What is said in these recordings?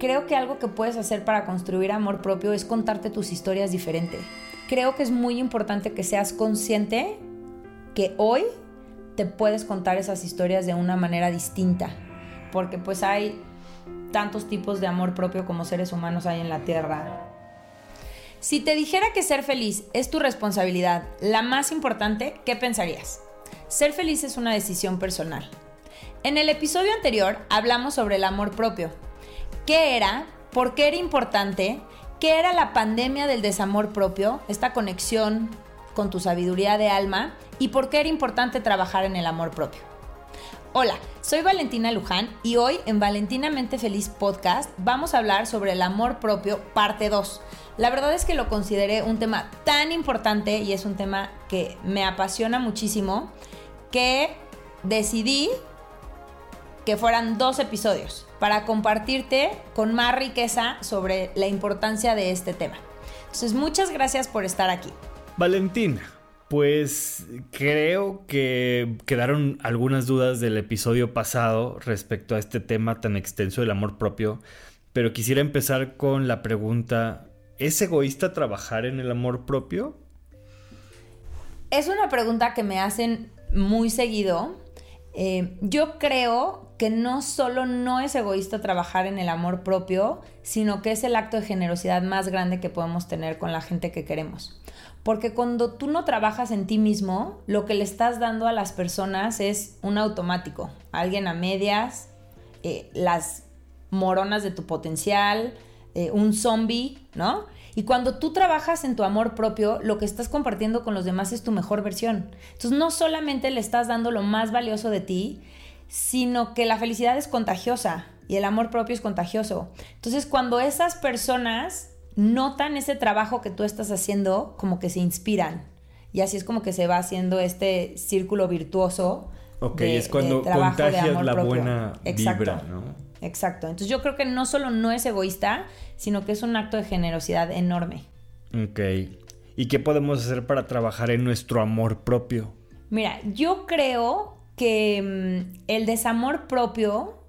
creo que algo que puedes hacer para construir amor propio es contarte tus historias diferente. Creo que es muy importante que seas consciente que hoy te puedes contar esas historias de una manera distinta, porque pues hay tantos tipos de amor propio como seres humanos hay en la Tierra. Si te dijera que ser feliz es tu responsabilidad, la más importante, ¿qué pensarías? Ser feliz es una decisión personal. En el episodio anterior hablamos sobre el amor propio. ¿Qué era? ¿Por qué era importante? ¿Qué era la pandemia del desamor propio? Esta conexión con tu sabiduría de alma y por qué era importante trabajar en el amor propio. Hola, soy Valentina Luján y hoy en Valentinamente Feliz Podcast vamos a hablar sobre el amor propio parte 2. La verdad es que lo consideré un tema tan importante y es un tema que me apasiona muchísimo que decidí que fueran dos episodios para compartirte con más riqueza sobre la importancia de este tema. Entonces, muchas gracias por estar aquí. Valentina, pues creo que quedaron algunas dudas del episodio pasado respecto a este tema tan extenso del amor propio, pero quisiera empezar con la pregunta, ¿es egoísta trabajar en el amor propio? Es una pregunta que me hacen muy seguido. Eh, yo creo que no solo no es egoísta trabajar en el amor propio, sino que es el acto de generosidad más grande que podemos tener con la gente que queremos. Porque cuando tú no trabajas en ti mismo, lo que le estás dando a las personas es un automático. Alguien a medias, eh, las moronas de tu potencial, eh, un zombie, ¿no? Y cuando tú trabajas en tu amor propio, lo que estás compartiendo con los demás es tu mejor versión. Entonces no solamente le estás dando lo más valioso de ti, sino que la felicidad es contagiosa y el amor propio es contagioso. Entonces cuando esas personas notan ese trabajo que tú estás haciendo, como que se inspiran. Y así es como que se va haciendo este círculo virtuoso. Ok, es cuando contagias la buena vibra, ¿no? Exacto. Entonces yo creo que no solo no es egoísta, sino que es un acto de generosidad enorme. Ok. ¿Y qué podemos hacer para trabajar en nuestro amor propio? Mira, yo creo que mm, el desamor propio,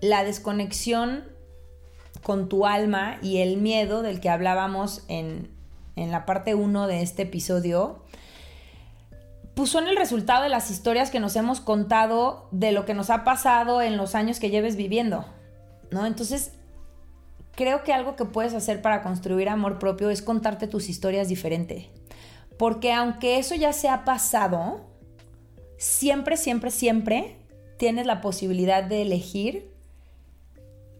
la desconexión con tu alma y el miedo del que hablábamos en, la parte 1 de este episodio, pues son el resultado de las historias que nos hemos contado de lo que nos ha pasado en los años que lleves viviendo, ¿no? Entonces, creo que algo que puedes hacer para construir amor propio es contarte tus historias diferente. Porque aunque eso ya se ha pasado, siempre, siempre, siempre tienes la posibilidad de elegir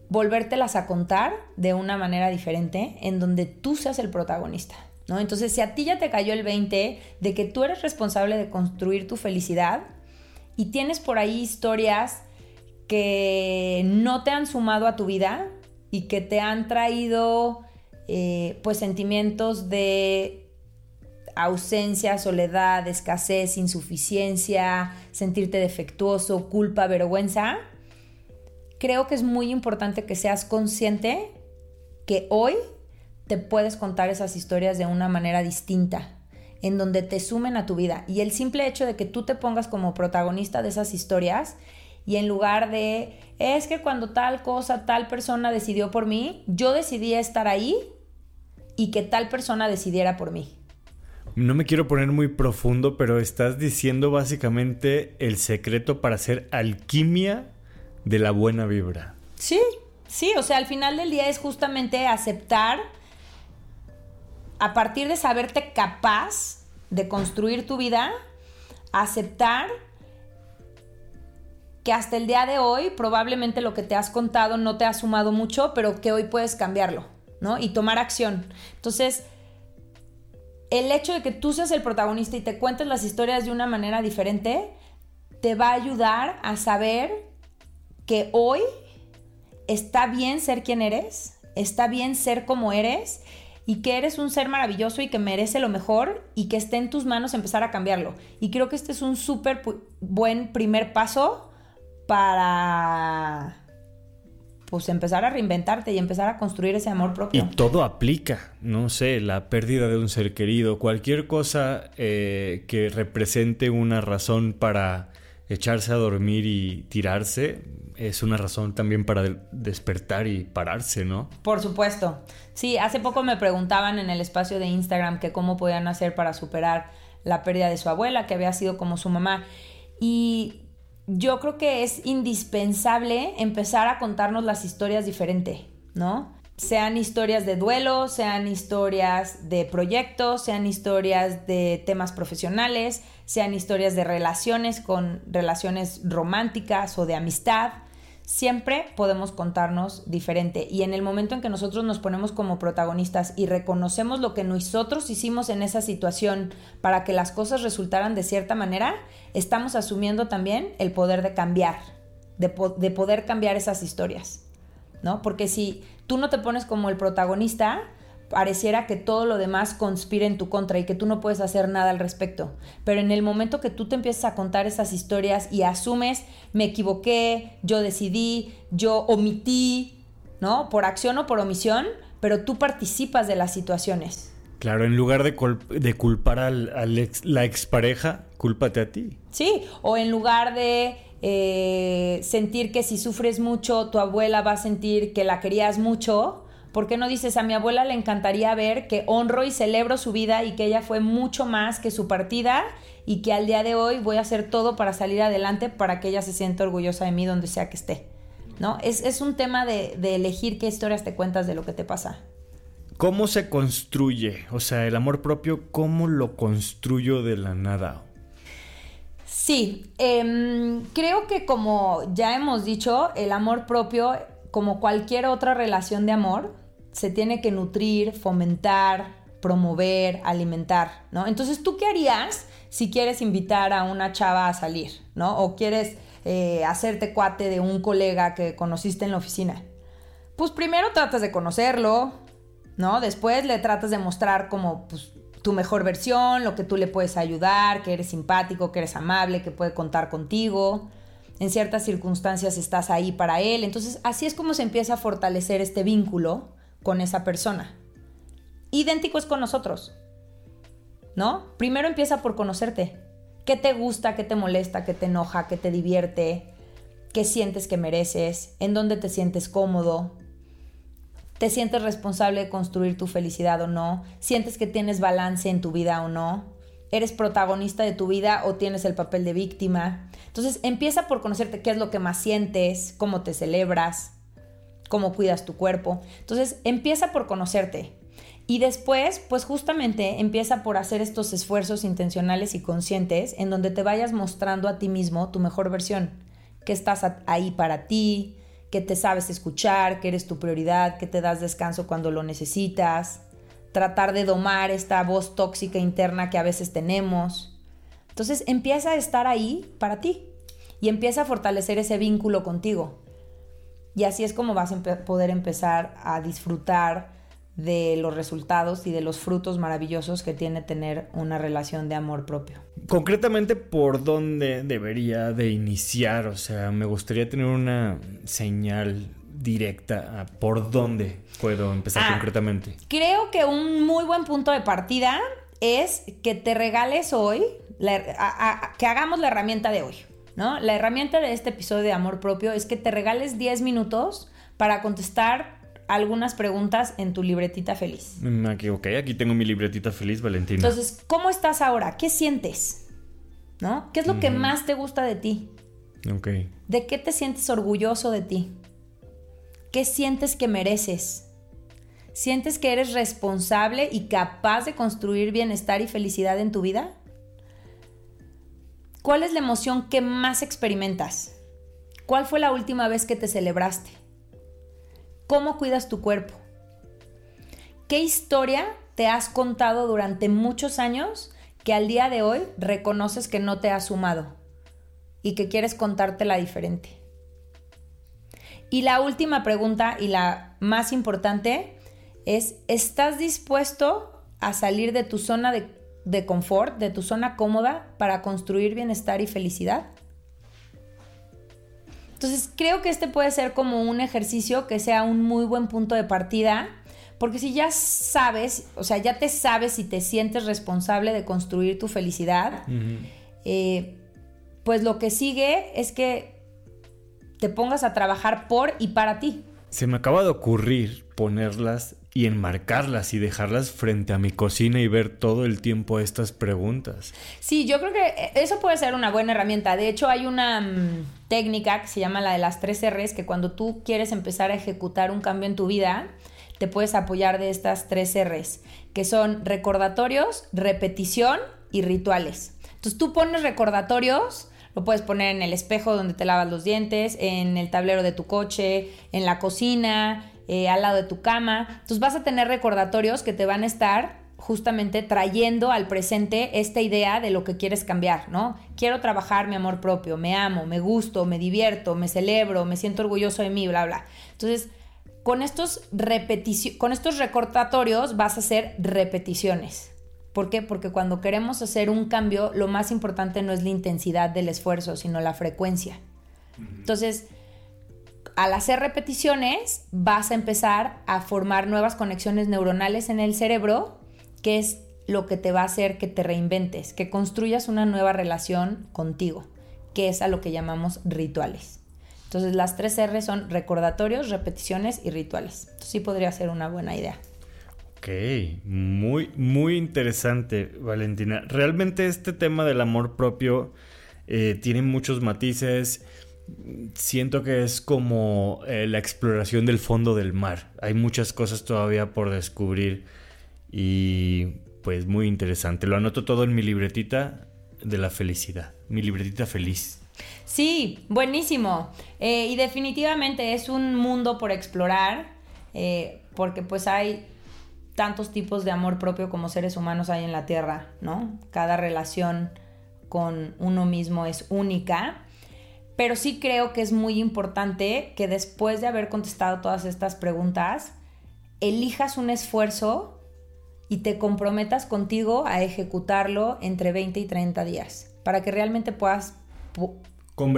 volvértelas a contar de una manera diferente, en donde tú seas el protagonista. Entonces, si a ti ya te cayó el 20 de que tú eres responsable de construir tu felicidad y tienes por ahí historias que no te han sumado a tu vida y que te han traído eh, pues sentimientos de ausencia, soledad, escasez, insuficiencia, sentirte defectuoso, culpa, vergüenza, creo que es muy importante que seas consciente que hoy te puedes contar esas historias de una manera distinta, en donde te sumen a tu vida. Y el simple hecho de que tú te pongas como protagonista de esas historias y en lugar de, es que cuando tal cosa, tal persona decidió por mí, yo decidí estar ahí y que tal persona decidiera por mí. No me quiero poner muy profundo, pero estás diciendo básicamente el secreto para hacer alquimia de la buena vibra. Sí, sí, o sea, al final del día es justamente aceptar, a partir de saberte capaz de construir tu vida, aceptar que hasta el día de hoy probablemente lo que te has contado no te ha sumado mucho, pero que hoy puedes cambiarlo, ¿no? Y tomar acción. Entonces, el hecho de que tú seas el protagonista y te cuentes las historias de una manera diferente, te va a ayudar a saber que hoy está bien ser quien eres, está bien ser como eres y que eres un ser maravilloso y que merece lo mejor y que esté en tus manos empezar a cambiarlo. Y creo que este es un súper buen primer paso para pues empezar a reinventarte y empezar a construir ese amor propio. Y todo aplica, no sé, la pérdida de un ser querido, cualquier cosa eh, que represente una razón para echarse a dormir y tirarse es una razón también para despertar y pararse, ¿no? Por supuesto. Sí, hace poco me preguntaban en el espacio de Instagram que cómo podían hacer para superar la pérdida de su abuela, que había sido como su mamá. Y yo creo que es indispensable empezar a contarnos las historias diferente, ¿no? Sean historias de duelo, sean historias de proyectos, sean historias de temas profesionales, sean historias de relaciones con relaciones románticas o de amistad siempre podemos contarnos diferente. Y en el momento en que nosotros nos ponemos como protagonistas y reconocemos lo que nosotros hicimos en esa situación para que las cosas resultaran de cierta manera, estamos asumiendo también el poder de cambiar, de, de poder cambiar esas historias. ¿No? Porque si tú no te pones como el protagonista, pareciera que todo lo demás conspira en tu contra y que tú no puedes hacer nada al respecto. Pero en el momento que tú te empiezas a contar esas historias y asumes, me equivoqué, yo decidí, yo omití, ¿no? Por acción o por omisión, pero tú participas de las situaciones. Claro, en lugar de, de culpar a la expareja, cúlpate a ti. Sí, o en lugar de eh, sentir que si sufres mucho, tu abuela va a sentir que la querías mucho, ¿Por qué no dices a mi abuela le encantaría ver que honro y celebro su vida y que ella fue mucho más que su partida y que al día de hoy voy a hacer todo para salir adelante para que ella se sienta orgullosa de mí donde sea que esté? ¿No? Es, un tema de, de elegir qué historias te cuentas de lo que te pasa. ¿Cómo se construye? O sea, el amor propio, ¿cómo lo construyo de la nada? Sí, em, creo que como ya hemos dicho, el amor propio, como cualquier otra relación de amor, se tiene que nutrir, fomentar, promover, alimentar, ¿no? Entonces, ¿tú qué harías si quieres invitar a una chava a salir, ¿no? O quieres eh, hacerte cuate de un colega que conociste en la oficina. Pues primero tratas de conocerlo, ¿no? Después le tratas de mostrar como pues, tu mejor versión, lo que tú le puedes ayudar, que eres simpático, que eres amable, que puede contar contigo. En ciertas circunstancias estás ahí para él. Entonces, así es como se empieza a fortalecer este vínculo con esa persona. Idéntico es con nosotros. ¿No? Primero empieza por conocerte. ¿Qué te gusta, qué te molesta, qué te enoja, qué te divierte? ¿Qué sientes que mereces? ¿En dónde te sientes cómodo? ¿Te sientes responsable de construir tu felicidad o no? ¿Sientes que tienes balance en tu vida o no? ¿Eres protagonista de tu vida o tienes el papel de víctima? Entonces empieza por conocerte qué es lo que más sientes, cómo te celebras, cómo cuidas tu cuerpo. Entonces, empieza por conocerte. Y después, pues justamente empieza por hacer estos esfuerzos intencionales y conscientes en donde te vayas mostrando a ti mismo tu mejor versión, que estás ahí para ti, que te sabes escuchar, que eres tu prioridad, que te das descanso cuando lo necesitas, tratar de domar esta voz tóxica interna que a veces tenemos. Entonces empieza a estar ahí para ti y empieza a fortalecer ese vínculo contigo. Y así es como vas a poder empezar a disfrutar de los resultados y de los frutos maravillosos que tiene tener una relación de amor propio. Concretamente, ¿por dónde debería de iniciar? O sea, me gustaría tener una señal directa a por dónde puedo empezar ah, concretamente. Creo que un muy buen punto de partida es que te regales hoy, que hagamos la herramienta de hoy. ¿No? La herramienta de este episodio de amor propio es que te regales 10 minutos para contestar algunas preguntas en tu libretita feliz. Mm, aquí, ok, aquí tengo mi libretita feliz, Valentina. Entonces, ¿cómo estás ahora? ¿Qué sientes? ¿No? ¿Qué es lo que más te gusta de ti? Ok. ¿De qué te sientes orgulloso de ti? ¿Qué sientes que mereces? ¿Sientes que eres responsable y capaz de construir bienestar y felicidad en tu vida? ¿Cuál es la emoción que más experimentas? ¿Cuál fue la última vez que te celebraste? ¿Cómo cuidas tu cuerpo? ¿Qué historia te has contado durante muchos años que al día de hoy reconoces que no te ha sumado y que quieres contártela diferente? Y la última pregunta y la más importante es, ¿estás dispuesto a salir de tu zona de de confort, de tu zona cómoda para construir bienestar y felicidad. Entonces creo que este puede ser como un ejercicio que sea un muy buen punto de partida, porque si ya sabes, o sea, ya te sabes y te sientes responsable de construir tu felicidad, eh, pues lo que sigue es que te pongas a trabajar por y para ti. Se me acaba de ocurrir ponerlas y enmarcarlas y dejarlas frente a mi cocina y ver todo el tiempo estas preguntas. Sí, yo creo que eso puede ser una buena herramienta. De hecho, hay una mm, técnica que se llama la de las tres R's, que cuando tú quieres empezar a ejecutar un cambio en tu vida, te puedes apoyar de estas tres R's, que son recordatorios, repetición y rituales. Entonces tú pones recordatorios, lo puedes poner en el espejo donde te lavas los dientes, en el tablero de tu coche, en la cocina, eh, al lado de tu cama. Entonces vas a tener recordatorios que te van a estar justamente trayendo al presente esta idea de lo que quieres cambiar, ¿no? Quiero trabajar mi amor propio, me amo, me gusto, me divierto, me celebro, me siento orgulloso de mí, bla, bla. Entonces, con estos, con estos recordatorios vas a hacer repeticiones. ¿Por qué? Porque cuando queremos hacer un cambio, lo más importante no es la intensidad del esfuerzo, sino la frecuencia. Entonces, al hacer repeticiones vas a empezar a formar nuevas conexiones neuronales en el cerebro, que es lo que te va a hacer que te reinventes, que construyas una nueva relación contigo, que es a lo que llamamos rituales. Entonces las tres R son recordatorios, repeticiones y rituales. sí podría ser una buena idea. Ok, muy, muy interesante, Valentina. Realmente este tema del amor propio eh, tiene muchos matices siento que es como eh, la exploración del fondo del mar. Hay muchas cosas todavía por descubrir y pues muy interesante. Lo anoto todo en mi libretita de la felicidad, mi libretita feliz. Sí, buenísimo. Eh, y definitivamente es un mundo por explorar, eh, porque pues hay tantos tipos de amor propio como seres humanos hay en la Tierra, ¿no? Cada relación con uno mismo es única pero sí creo que es muy importante que después de haber contestado todas estas preguntas, elijas un esfuerzo y te comprometas contigo a ejecutarlo entre 20 y 30 días, para que realmente puedas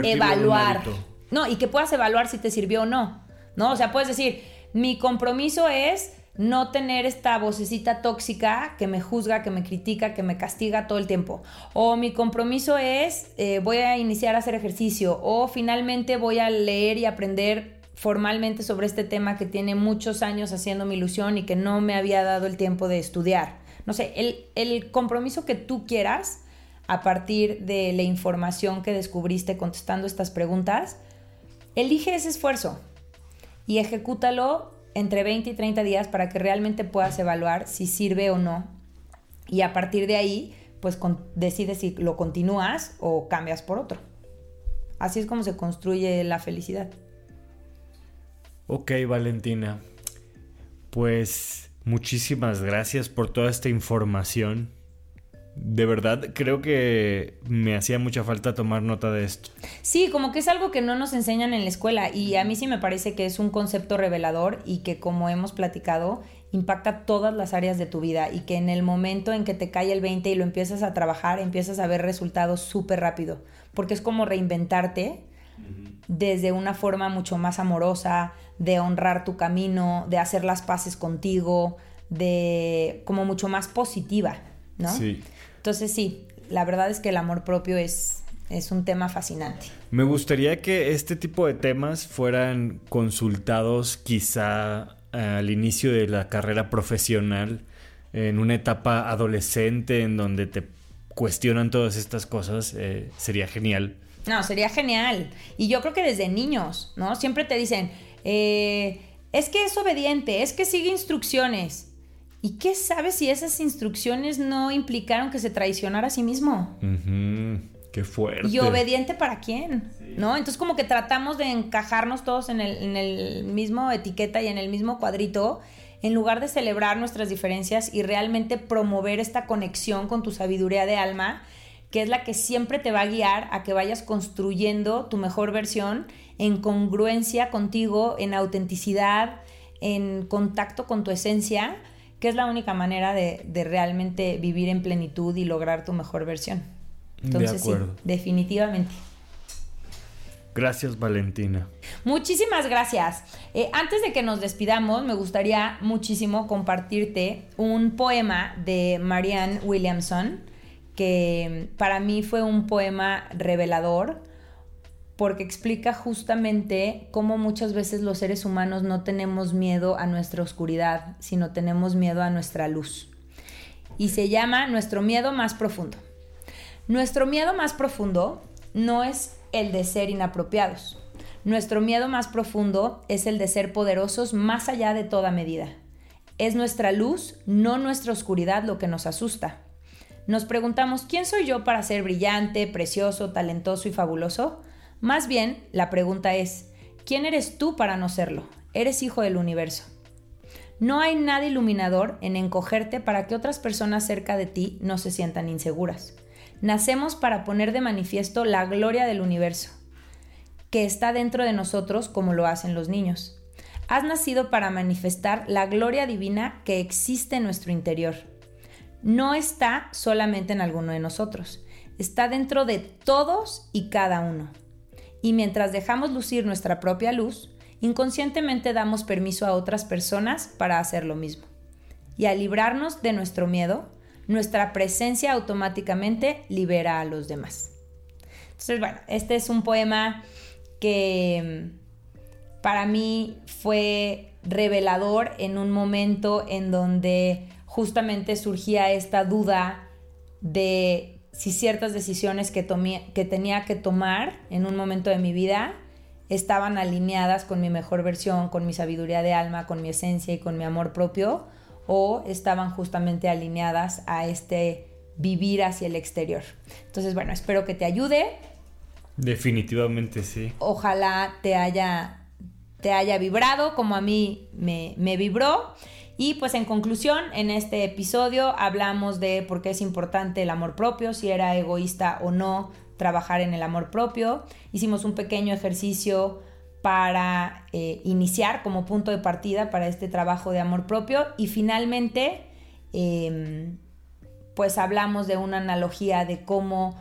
evaluar. no, y que puedas evaluar si te sirvió o no. ¿No? O sea, puedes decir, mi compromiso es no tener esta vocecita tóxica que me juzga, que me critica, que me castiga todo el tiempo. O mi compromiso es eh, voy a iniciar a hacer ejercicio o finalmente voy a leer y aprender formalmente sobre este tema que tiene muchos años haciendo mi ilusión y que no me había dado el tiempo de estudiar. No sé, el, el compromiso que tú quieras a partir de la información que descubriste contestando estas preguntas, elige ese esfuerzo y ejecútalo entre 20 y 30 días para que realmente puedas evaluar si sirve o no. Y a partir de ahí, pues decides si lo continúas o cambias por otro. Así es como se construye la felicidad. Ok, Valentina. Pues muchísimas gracias por toda esta información de verdad creo que me hacía mucha falta tomar nota de esto. Sí, como que es algo que no nos enseñan en la escuela y a mí sí me parece que es un concepto revelador y que como hemos platicado impacta todas las áreas de tu vida y que en el momento en que te cae el 20 y lo empiezas a trabajar empiezas a ver resultados súper rápido porque es como reinventarte desde una forma mucho más amorosa, de honrar tu camino, de hacer las paces contigo, de como mucho más positiva, ¿no? Sí. Entonces sí, la verdad es que el amor propio es, es un tema fascinante. Me gustaría que este tipo de temas fueran consultados quizá al inicio de la carrera profesional, en una etapa adolescente en donde te cuestionan todas estas cosas, eh, sería genial. No, sería genial. Y yo creo que desde niños, ¿no? Siempre te dicen, eh, es que es obediente, es que sigue instrucciones. ¿Y qué sabes si esas instrucciones no implicaron que se traicionara a sí mismo? Qué fuerte. ¿Y obediente para quién? ¿No? Entonces como que tratamos de encajarnos todos en el, en el mismo etiqueta y en el mismo cuadrito en lugar de celebrar nuestras diferencias y realmente promover esta conexión con tu sabiduría de alma, que es la que siempre te va a guiar a que vayas construyendo tu mejor versión en congruencia contigo, en autenticidad, en contacto con tu esencia que es la única manera de, realmente vivir en plenitud y lograr tu mejor versión. Entonces, sí, definitivamente. Gracias, Valentina. Muchísimas gracias. Eh, antes de que nos despidamos, me gustaría muchísimo compartirte un poema de Marianne Williamson que para mí fue un poema revelador porque explica justamente cómo muchas veces los seres humanos no tenemos miedo a nuestra oscuridad, sino tenemos miedo a nuestra luz. Y se llama Nuestro miedo más profundo. Nuestro miedo más profundo no es el de ser inapropiados. Nuestro miedo más profundo es el de ser poderosos más allá de toda medida. Es nuestra luz, no nuestra oscuridad, lo que nos asusta. Nos preguntamos, ¿quién soy yo para ser brillante, precioso, talentoso y fabuloso? Más bien, la pregunta es, ¿quién eres tú para no serlo? Eres hijo del universo. No hay nada iluminador en encogerte para que otras personas cerca de ti no se sientan inseguras. Nacemos para poner de manifiesto la gloria del universo, que está dentro de nosotros como lo hacen los niños. Has nacido para manifestar la gloria divina que existe en nuestro interior. No está solamente en alguno de nosotros, está dentro de todos y cada uno y mientras dejamos lucir nuestra propia luz, inconscientemente damos permiso a otras personas para hacer lo mismo. Y al librarnos de nuestro miedo, nuestra presencia automáticamente libera a los demás. Entonces, bueno, este es un poema que mm, para mí fue revelador en un momento en donde justamente surgía esta duda de si ciertas decisiones que, que tenía que tomar en un momento de mi vida estaban alineadas con mi mejor versión, con mi sabiduría de alma, con mi esencia y con mi amor propio, o estaban justamente alineadas a este vivir hacia el exterior. Entonces, bueno, espero que te ayude. Definitivamente sí. Ojalá te haya, te haya vibrado como a mí me, me vibró. Y pues en conclusión, en este episodio hablamos de por qué es importante el amor propio, si era egoísta o no trabajar en el amor propio. Hicimos un pequeño ejercicio para eh, iniciar como punto de partida para este trabajo de amor propio y finalmente em, pues hablamos de una analogía de cómo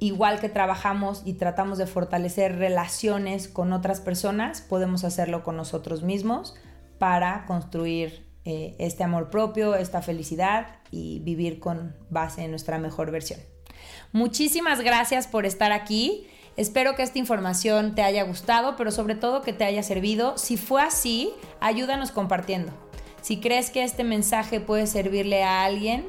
igual que trabajamos y tratamos de fortalecer relaciones con otras personas, podemos hacerlo con nosotros mismos para construir eh, este amor propio, esta felicidad y vivir con base en nuestra mejor versión. Muchísimas gracias por estar aquí. Espero que esta información te haya gustado, pero sobre todo que te haya servido. Si fue así, ayúdanos compartiendo. Si crees que este mensaje puede servirle a alguien,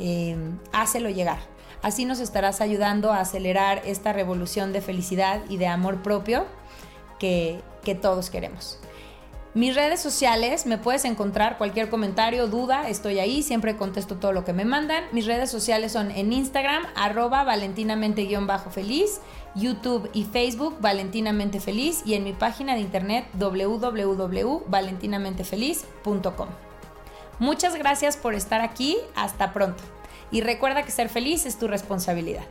eh, hácelo llegar. Así nos estarás ayudando a acelerar esta revolución de felicidad y de amor propio que todos queremos. Mis redes sociales, me puedes encontrar cualquier comentario, duda, estoy ahí, siempre contesto todo lo que me mandan. Mis redes sociales son en Instagram, arroba valentinamente-feliz, YouTube y Facebook, Valentinamente Feliz, y en mi página de internet www.valentinamentefeliz.com. Muchas gracias por estar aquí, hasta pronto. Y recuerda que ser feliz es tu responsabilidad.